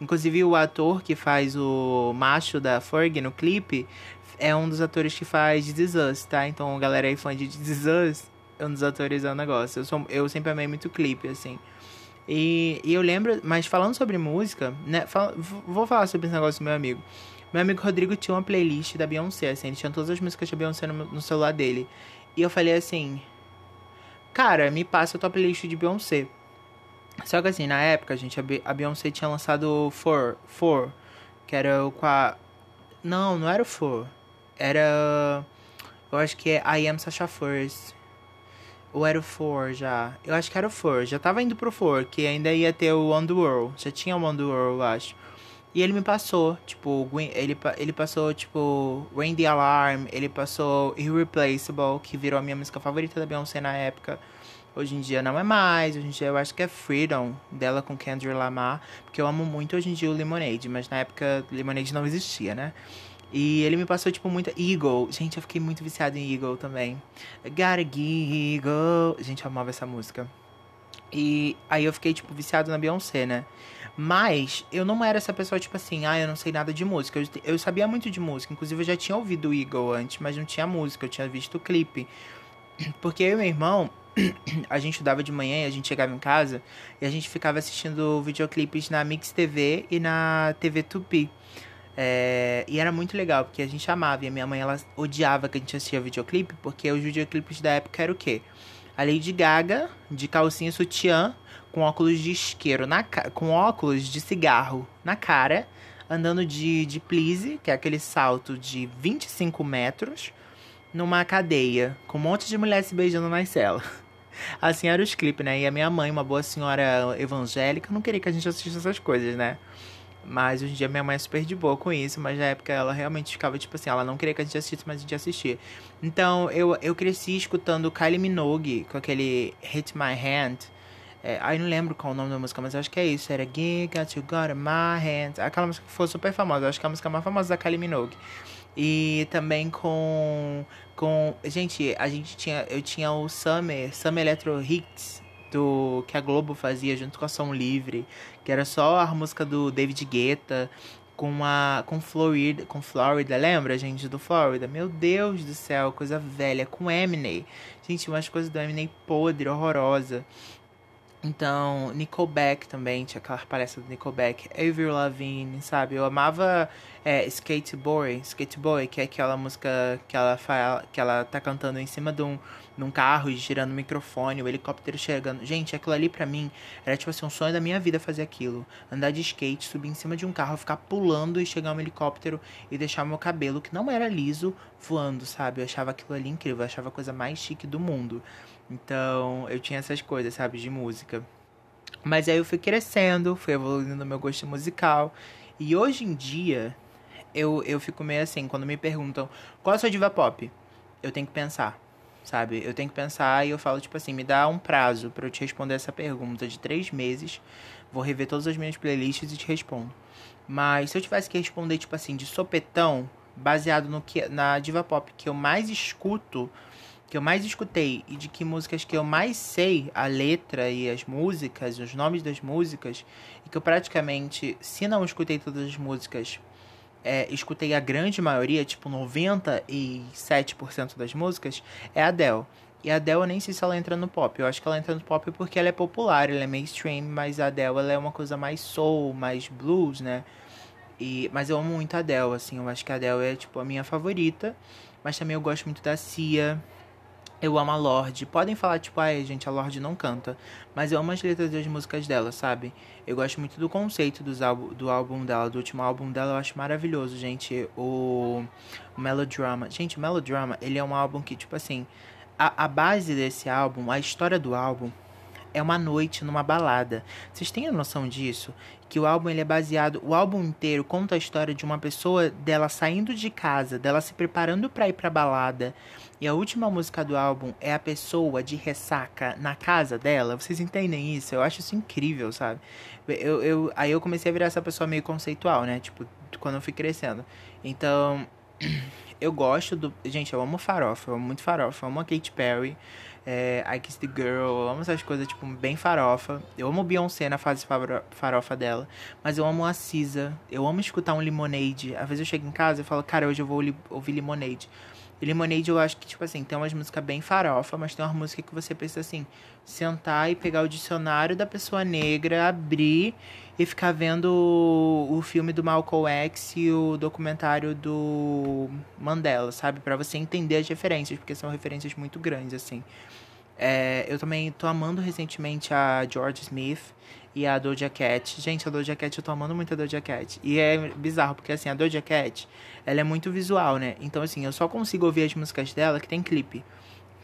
Inclusive, o ator que faz o macho da Ferg no clipe é um dos atores que faz This Is Us, tá? Então, galera aí fã de This Is Us, é um dos atores é o negócio. Eu, sou, eu sempre amei muito clipe, assim. E, e eu lembro, mas falando sobre música, né? Fala, vou falar sobre esse negócio do meu amigo. Meu amigo Rodrigo tinha uma playlist da Beyoncé, assim, ele tinha todas as músicas da Beyoncé no, no celular dele. E eu falei assim, cara, me passa a tua playlist de Beyoncé. Só que assim, na época, gente, a Beyoncé tinha lançado Four, Four, que era o qua... Não, não era o Four. Era... Eu acho que é I Am Sasha First. Ou era o Four já? Eu acho que era o Four. Já tava indo pro Four, que ainda ia ter o On The World. Já tinha o On The World, eu acho. E ele me passou, tipo, ele, ele passou, tipo, Rain the Alarm, ele passou Irreplaceable, que virou a minha música favorita da Beyoncé na época. Hoje em dia não é mais, hoje em dia eu acho que é Freedom, dela com Kendrick Lamar, porque eu amo muito hoje em dia o Lemonade, mas na época Lemonade não existia, né? E ele me passou, tipo, muita Eagle. Gente, eu fiquei muito viciado em Eagle também. Gotta Eagle. Gente, eu amava essa música. E aí eu fiquei, tipo, viciado na Beyoncé, né? Mas eu não era essa pessoa, tipo assim, ah, eu não sei nada de música. Eu, eu sabia muito de música. Inclusive, eu já tinha ouvido o Eagle antes, mas não tinha música. Eu tinha visto o clipe. Porque eu e meu irmão, a gente estudava de manhã e a gente chegava em casa e a gente ficava assistindo videoclipes na Mix TV e na TV Tupi. É, e era muito legal, porque a gente amava. E a minha mãe, ela odiava que a gente assistia videoclipe, porque os videoclipes da época era o quê? A Lady Gaga, de calcinha sutiã, com óculos de isqueiro, na, com óculos de cigarro na cara, andando de, de please, que é aquele salto de 25 metros, numa cadeia, com um monte de mulheres se beijando na cela. Assim eram os clipes, né? E a minha mãe, uma boa senhora evangélica, não queria que a gente assistisse essas coisas, né? Mas hoje em dia minha mãe é super de boa com isso, mas na época ela realmente ficava tipo assim, ela não queria que a gente assistisse, mas a gente assistia. Então eu, eu cresci escutando Kylie Minogue com aquele Hit My Hand. É, aí não lembro qual o nome da música, mas acho que é isso. Era Giga, You Got My Hand. Aquela música que foi super famosa, acho que é a música mais famosa da Kylie Minogue. E também com com gente, a gente tinha eu tinha o Summer, Summer Electro Hits do que a Globo fazia junto com a Som Livre, que era só a música do David Guetta com a com Florida, com Florida, lembra, gente, do Florida? Meu Deus do céu, coisa velha com Eminem. Gente, umas coisas do Eminem podre, horrorosa. Então, Nickelback também, tinha aquela palestra do Nickelback, Avril Lavigne, sabe? Eu amava é, Skate Boy, que é aquela música que ela, fala, que ela tá cantando em cima de um, de um carro, girando o microfone, o helicóptero chegando. Gente, aquilo ali pra mim era tipo assim, um sonho da minha vida fazer aquilo. Andar de skate, subir em cima de um carro, ficar pulando e chegar um helicóptero e deixar meu cabelo, que não era liso, voando, sabe? Eu achava aquilo ali incrível, eu achava a coisa mais chique do mundo. Então, eu tinha essas coisas, sabe, de música. Mas aí eu fui crescendo, fui evoluindo no meu gosto musical. E hoje em dia, eu, eu fico meio assim, quando me perguntam qual é a sua diva pop, eu tenho que pensar, sabe? Eu tenho que pensar e eu falo, tipo assim, me dá um prazo para eu te responder essa pergunta de três meses. Vou rever todas as minhas playlists e te respondo. Mas se eu tivesse que responder, tipo assim, de sopetão, baseado no que na diva pop que eu mais escuto, que eu mais escutei e de que músicas que eu mais sei a letra e as músicas, os nomes das músicas, e que eu praticamente, se não escutei todas as músicas, é, escutei a grande maioria, tipo 97% das músicas, é a Adele. E a Adele eu nem sei se ela entra no pop. Eu acho que ela entra no pop porque ela é popular, ela é mainstream, mas a Adele ela é uma coisa mais soul, mais blues, né? E, mas eu amo muito a Adele, assim, eu acho que a Adele é tipo a minha favorita. Mas também eu gosto muito da Cia, eu amo a Lorde. Podem falar, tipo, ai, gente, a Lorde não canta. Mas eu amo as letras das músicas dela, sabe? Eu gosto muito do conceito dos álbum, do álbum dela, do último álbum dela, eu acho maravilhoso, gente. O, o Melodrama. Gente, o Melodrama, ele é um álbum que, tipo assim, a, a base desse álbum, a história do álbum, é uma noite numa balada. Vocês têm a noção disso? Que o álbum ele é baseado, o álbum inteiro conta a história de uma pessoa dela saindo de casa, dela se preparando para ir pra balada. E a última música do álbum é a pessoa de ressaca na casa dela. Vocês entendem isso? Eu acho isso incrível, sabe? Eu, eu, aí eu comecei a virar essa pessoa meio conceitual, né? Tipo, quando eu fui crescendo. Então, eu gosto do. Gente, eu amo farofa, eu amo muito farofa. Eu amo a Katy Perry é, I Kiss the Girl, amo essas coisas, tipo, bem farofa. Eu amo Beyoncé na fase farofa dela, mas eu amo a Cisa, eu amo escutar um Lemonade. Às vezes eu chego em casa e falo, cara, hoje eu vou ouvir Lemonade. Lemonade eu acho que, tipo assim, tem umas músicas bem farofa, mas tem uma música que você precisa, assim, sentar e pegar o dicionário da pessoa negra, abrir e ficar vendo o, o filme do Malcolm X e o documentário do Mandela, sabe? para você entender as referências, porque são referências muito grandes, assim. É, eu também tô amando recentemente a George Smith e a Doja Cat. Gente, a Doja Cat, eu tô amando muito a Doja Cat. E é bizarro, porque assim, a Doja Cat, ela é muito visual, né? Então assim, eu só consigo ouvir as músicas dela que tem clipe.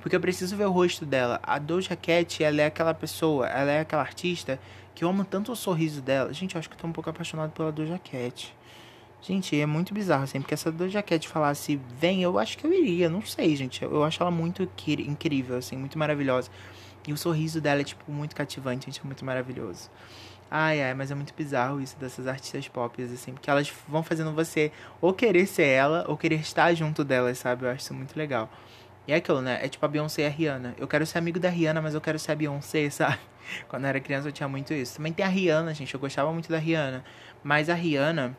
Porque eu preciso ver o rosto dela. A Doja Cat, ela é aquela pessoa, ela é aquela artista que eu amo tanto o sorriso dela. Gente, eu acho que eu tô um pouco apaixonado pela Doja Cat. Gente, é muito bizarro, assim, porque se a Doja Cat falasse vem, eu acho que eu iria, não sei, gente. Eu acho ela muito incrível, assim, muito maravilhosa. E o sorriso dela é, tipo, muito cativante, gente, é muito maravilhoso. Ai, ai, mas é muito bizarro isso dessas artistas pop, assim, porque elas vão fazendo você ou querer ser ela, ou querer estar junto delas, sabe? Eu acho isso muito legal. E é aquilo, né? É tipo a Beyoncé e a Rihanna. Eu quero ser amigo da Rihanna, mas eu quero ser a Beyoncé, sabe? Quando eu era criança eu tinha muito isso. Também tem a Rihanna, gente. Eu gostava muito da Rihanna. Mas a Rihanna,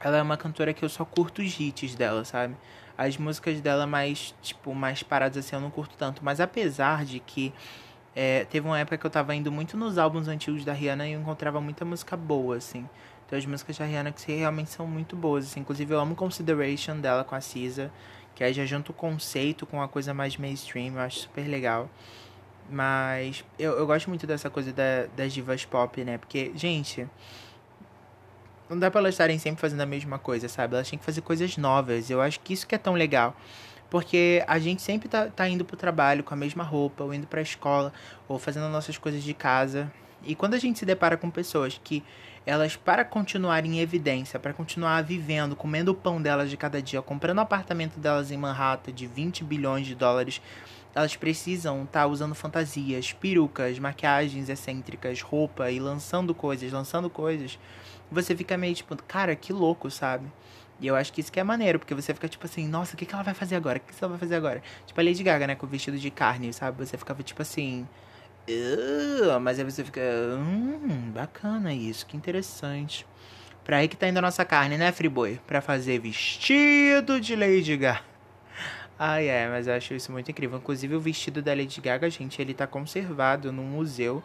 ela é uma cantora que eu só curto os hits dela, sabe? As músicas dela mais, tipo, mais paradas assim eu não curto tanto. Mas apesar de que é, teve uma época que eu tava indo muito nos álbuns antigos da Rihanna e eu encontrava muita música boa, assim. Tem as músicas da Rihanna que realmente são muito boas, assim. Inclusive eu amo Consideration dela com a Cisa. Que aí já junta o conceito com uma coisa mais mainstream, eu acho super legal. Mas eu, eu gosto muito dessa coisa da, das divas pop, né? Porque, gente, não dá pra elas estarem sempre fazendo a mesma coisa, sabe? Elas têm que fazer coisas novas. Eu acho que isso que é tão legal. Porque a gente sempre tá, tá indo pro trabalho com a mesma roupa, ou indo pra escola, ou fazendo nossas coisas de casa. E quando a gente se depara com pessoas que elas, para continuar em evidência, para continuar vivendo, comendo o pão delas de cada dia, comprando o apartamento delas em Manhattan de 20 bilhões de dólares, elas precisam estar tá usando fantasias, perucas, maquiagens excêntricas, roupa e lançando coisas, lançando coisas você fica meio tipo, cara, que louco, sabe? E eu acho que isso que é maneiro, porque você fica tipo assim, nossa, o que, que ela vai fazer agora? O que, que ela vai fazer agora? Tipo a Lady Gaga, né, com o vestido de carne, sabe? Você ficava tipo assim. mas aí você fica. Hum, bacana isso, que interessante. Pra aí que tá indo a nossa carne, né, Friboi? Pra fazer vestido de Lady Gaga. Ai, é, mas eu acho isso muito incrível. Inclusive, o vestido da Lady Gaga, gente, ele tá conservado num museu.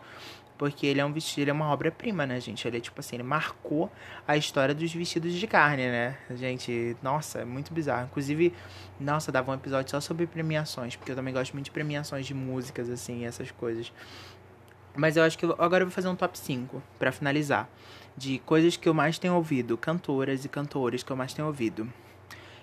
Porque ele é um vestido, ele é uma obra-prima, né, gente? Ele é tipo assim, ele marcou a história dos vestidos de carne, né? Gente, nossa, é muito bizarro. Inclusive, nossa, dava um episódio só sobre premiações, porque eu também gosto muito de premiações de músicas, assim, essas coisas. Mas eu acho que eu, agora eu vou fazer um top 5 para finalizar. De coisas que eu mais tenho ouvido, cantoras e cantores que eu mais tenho ouvido.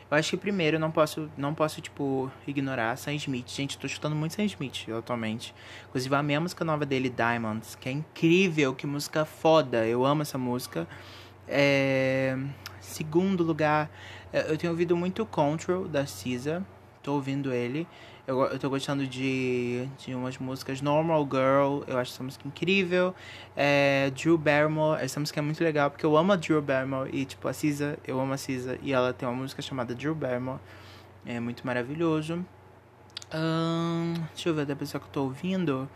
Eu acho que primeiro não posso, não posso tipo ignorar Sam Smith. Gente, tô escutando muito Sam Smith atualmente. Inclusive a música nova dele, Diamonds, que é incrível, que música foda. Eu amo essa música. É... Segundo lugar, eu tenho ouvido muito Control da Cisa. Tô ouvindo ele. Eu, eu tô gostando de, de umas músicas Normal Girl, eu acho essa música incrível. É, Drew Barrymore, essa música é muito legal, porque eu amo a Drew Barrymore e, tipo, a Cisa, eu amo a Cisa, e ela tem uma música chamada Drew Barrymore. É muito maravilhoso. Um, deixa eu ver da pessoa que eu tô ouvindo.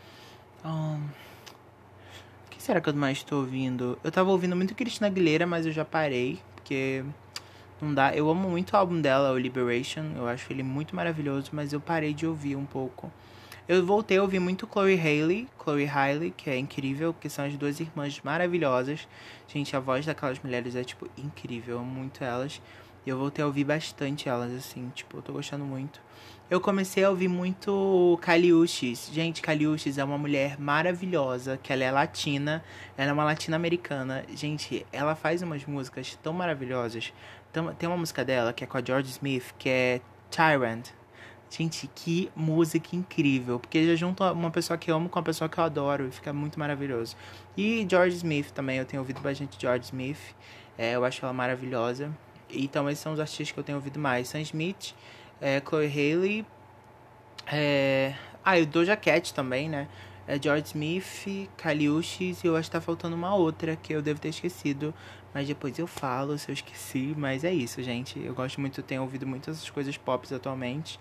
Um, o que será que eu mais tô ouvindo? Eu tava ouvindo muito Cristina Aguilera, mas eu já parei, porque não dá. Eu amo muito o álbum dela, o Liberation. Eu acho ele muito maravilhoso, mas eu parei de ouvir um pouco. Eu voltei a ouvir muito Chloe Haley, Chloe Haley, que é incrível, que são as duas irmãs maravilhosas. Gente, a voz daquelas mulheres é, tipo, incrível, eu amo muito elas. E eu voltei a ouvir bastante elas, assim, tipo, eu tô gostando muito. Eu comecei a ouvir muito Caliuches. Gente, Caliuches é uma mulher maravilhosa, que ela é latina, ela é uma latina americana. Gente, ela faz umas músicas tão maravilhosas. Tem uma música dela que é com a George Smith, que é Tyrant. Gente, que música incrível. Porque já junta uma pessoa que eu amo com uma pessoa que eu adoro. E fica muito maravilhoso. E George Smith também. Eu tenho ouvido bastante George Smith. É, eu acho ela maravilhosa. Então esses são os artistas que eu tenho ouvido mais. Sam Smith, é, Chloe Haley. É... Ah, e o Doja Cat também, né? É George Smith, Kaliushis e eu acho que tá faltando uma outra que eu devo ter esquecido. Mas depois eu falo se eu esqueci. Mas é isso, gente. Eu gosto muito, tenho ouvido muitas coisas pop atualmente.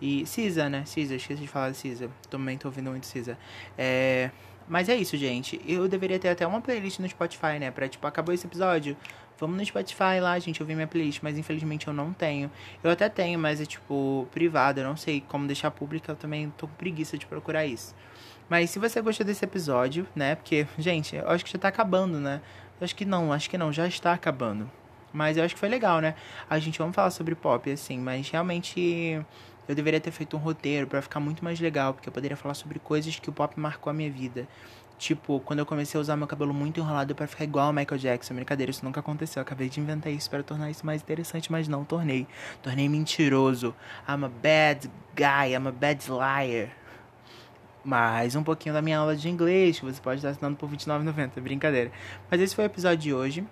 E Cisa, né? Cisa, esqueci de falar de Cisa. Também tô ouvindo muito Cisa. É... Mas é isso, gente. Eu deveria ter até uma playlist no Spotify, né? Pra, tipo, acabou esse episódio. Vamos no Spotify lá, gente, ouvir minha playlist. Mas infelizmente eu não tenho. Eu até tenho, mas é, tipo, privada. Eu não sei como deixar pública. Eu também tô com preguiça de procurar isso. Mas se você gostou desse episódio, né? Porque, gente, eu acho que já tá acabando, né? Acho que não, acho que não, já está acabando. Mas eu acho que foi legal, né? A gente vamos falar sobre pop, assim, mas realmente eu deveria ter feito um roteiro para ficar muito mais legal, porque eu poderia falar sobre coisas que o pop marcou a minha vida. Tipo, quando eu comecei a usar meu cabelo muito enrolado para ficar igual ao Michael Jackson. Brincadeira, isso nunca aconteceu. Eu acabei de inventar isso para tornar isso mais interessante, mas não tornei. Tornei mentiroso. I'm a bad guy, I'm a bad liar mais um pouquinho da minha aula de inglês, que você pode estar assinando por R$29,90, brincadeira. Mas esse foi o episódio de hoje.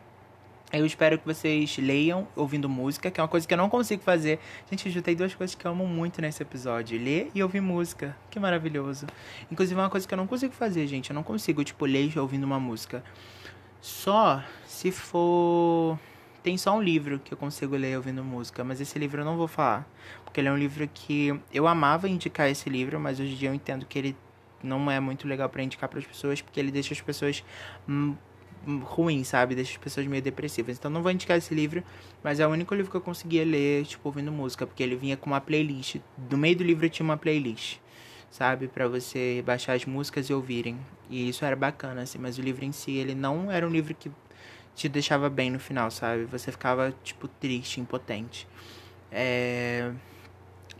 Eu espero que vocês leiam ouvindo música, que é uma coisa que eu não consigo fazer. Gente, eu juntei duas coisas que eu amo muito nesse episódio: ler e ouvir música. Que maravilhoso. Inclusive, é uma coisa que eu não consigo fazer, gente. Eu não consigo, tipo, ler ouvindo uma música. Só se for. Tem só um livro que eu consigo ler ouvindo música, mas esse livro eu não vou falar. Porque ele é um livro que eu amava indicar esse livro, mas hoje em dia eu entendo que ele não é muito legal para indicar para as pessoas, porque ele deixa as pessoas ruins, sabe? Deixa as pessoas meio depressivas. Então não vou indicar esse livro, mas é o único livro que eu conseguia ler, tipo, ouvindo música, porque ele vinha com uma playlist. No meio do livro tinha uma playlist, sabe? para você baixar as músicas e ouvirem. E isso era bacana, assim, mas o livro em si, ele não era um livro que te deixava bem no final, sabe? Você ficava, tipo, triste, impotente. É...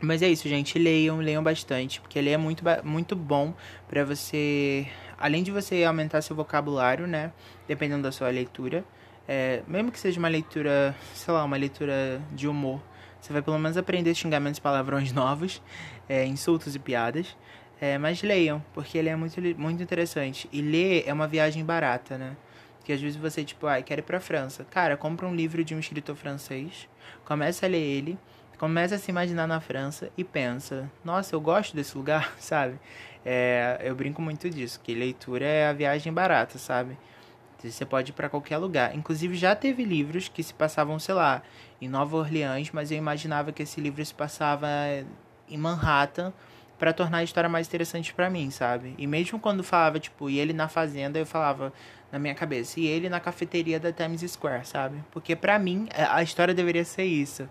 Mas é isso, gente. Leiam, leiam bastante, porque ele é muito, muito bom para você. Além de você aumentar seu vocabulário, né? Dependendo da sua leitura. É, mesmo que seja uma leitura, sei lá, uma leitura de humor, você vai pelo menos aprender xingamentos palavrões novos, é, insultos e piadas. É, mas leiam, porque ele é muito, muito interessante. E ler é uma viagem barata, né? Porque às vezes você, tipo, ah, quer ir pra França. Cara, compra um livro de um escritor francês, começa a ler ele começa a se imaginar na França e pensa: nossa, eu gosto desse lugar, sabe? É, eu brinco muito disso, que leitura é a viagem barata, sabe? Você pode ir para qualquer lugar. Inclusive, já teve livros que se passavam, sei lá, em Nova Orleans, mas eu imaginava que esse livro se passava em Manhattan para tornar a história mais interessante para mim, sabe? E mesmo quando falava, tipo, e ele na fazenda, eu falava na minha cabeça, e ele na cafeteria da Times Square, sabe? Porque para mim, a história deveria ser isso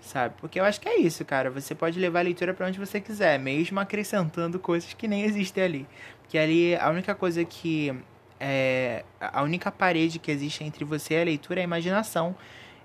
sabe? Porque eu acho que é isso, cara. Você pode levar a leitura para onde você quiser, mesmo acrescentando coisas que nem existem ali. Porque ali a única coisa que é a única parede que existe entre você e a leitura é a imaginação.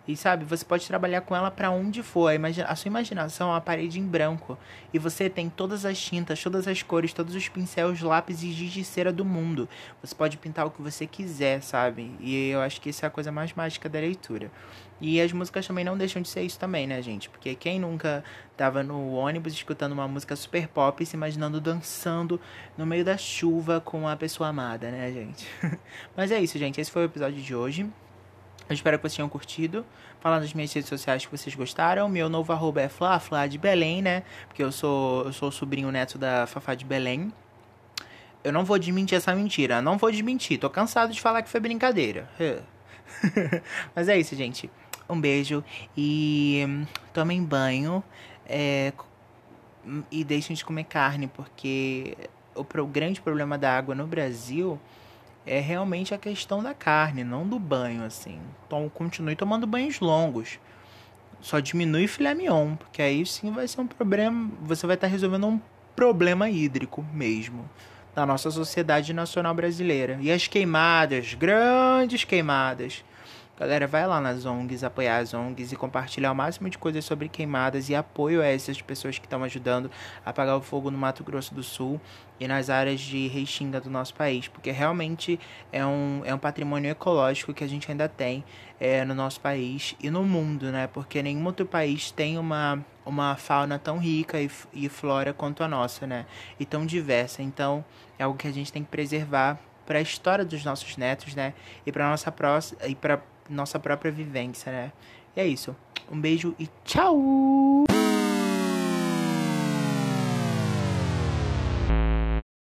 E sabe, você pode trabalhar com ela para onde for. A, imagina a sua imaginação é uma parede em branco. E você tem todas as tintas, todas as cores, todos os pincéis, lápis e giz de cera do mundo. Você pode pintar o que você quiser, sabe? E eu acho que isso é a coisa mais mágica da leitura. E as músicas também não deixam de ser isso também, né, gente? Porque quem nunca tava no ônibus escutando uma música super pop e se imaginando dançando no meio da chuva com a pessoa amada, né, gente? Mas é isso, gente. Esse foi o episódio de hoje. Eu espero que vocês tenham curtido. Falar nas minhas redes sociais que vocês gostaram. Meu novo arroba é Fla, Fla de Belém, né? Porque eu sou, eu sou o sobrinho neto da Fafá de Belém. Eu não vou desmentir essa mentira. Não vou desmentir. Tô cansado de falar que foi brincadeira. Mas é isso, gente. Um beijo e hum, tomem banho. É, e deixem de comer carne, porque o grande problema da água no Brasil é realmente a questão da carne, não do banho, assim. Então, continue tomando banhos longos. Só diminui filé mignon, porque aí sim vai ser um problema. Você vai estar resolvendo um problema hídrico mesmo da nossa sociedade nacional brasileira. E as queimadas, grandes queimadas Galera, vai lá nas ONGs, apoiar as ONGs e compartilhar o máximo de coisas sobre queimadas e apoio a essas pessoas que estão ajudando a apagar o fogo no Mato Grosso do Sul e nas áreas de Restinga do nosso país, porque realmente é um, é um patrimônio ecológico que a gente ainda tem é, no nosso país e no mundo, né? Porque nenhum outro país tem uma, uma fauna tão rica e, e flora quanto a nossa, né? E tão diversa. Então, é algo que a gente tem que preservar para a história dos nossos netos, né? E para nossa próxima e para nossa própria vivência, né? E é isso. Um beijo e tchau!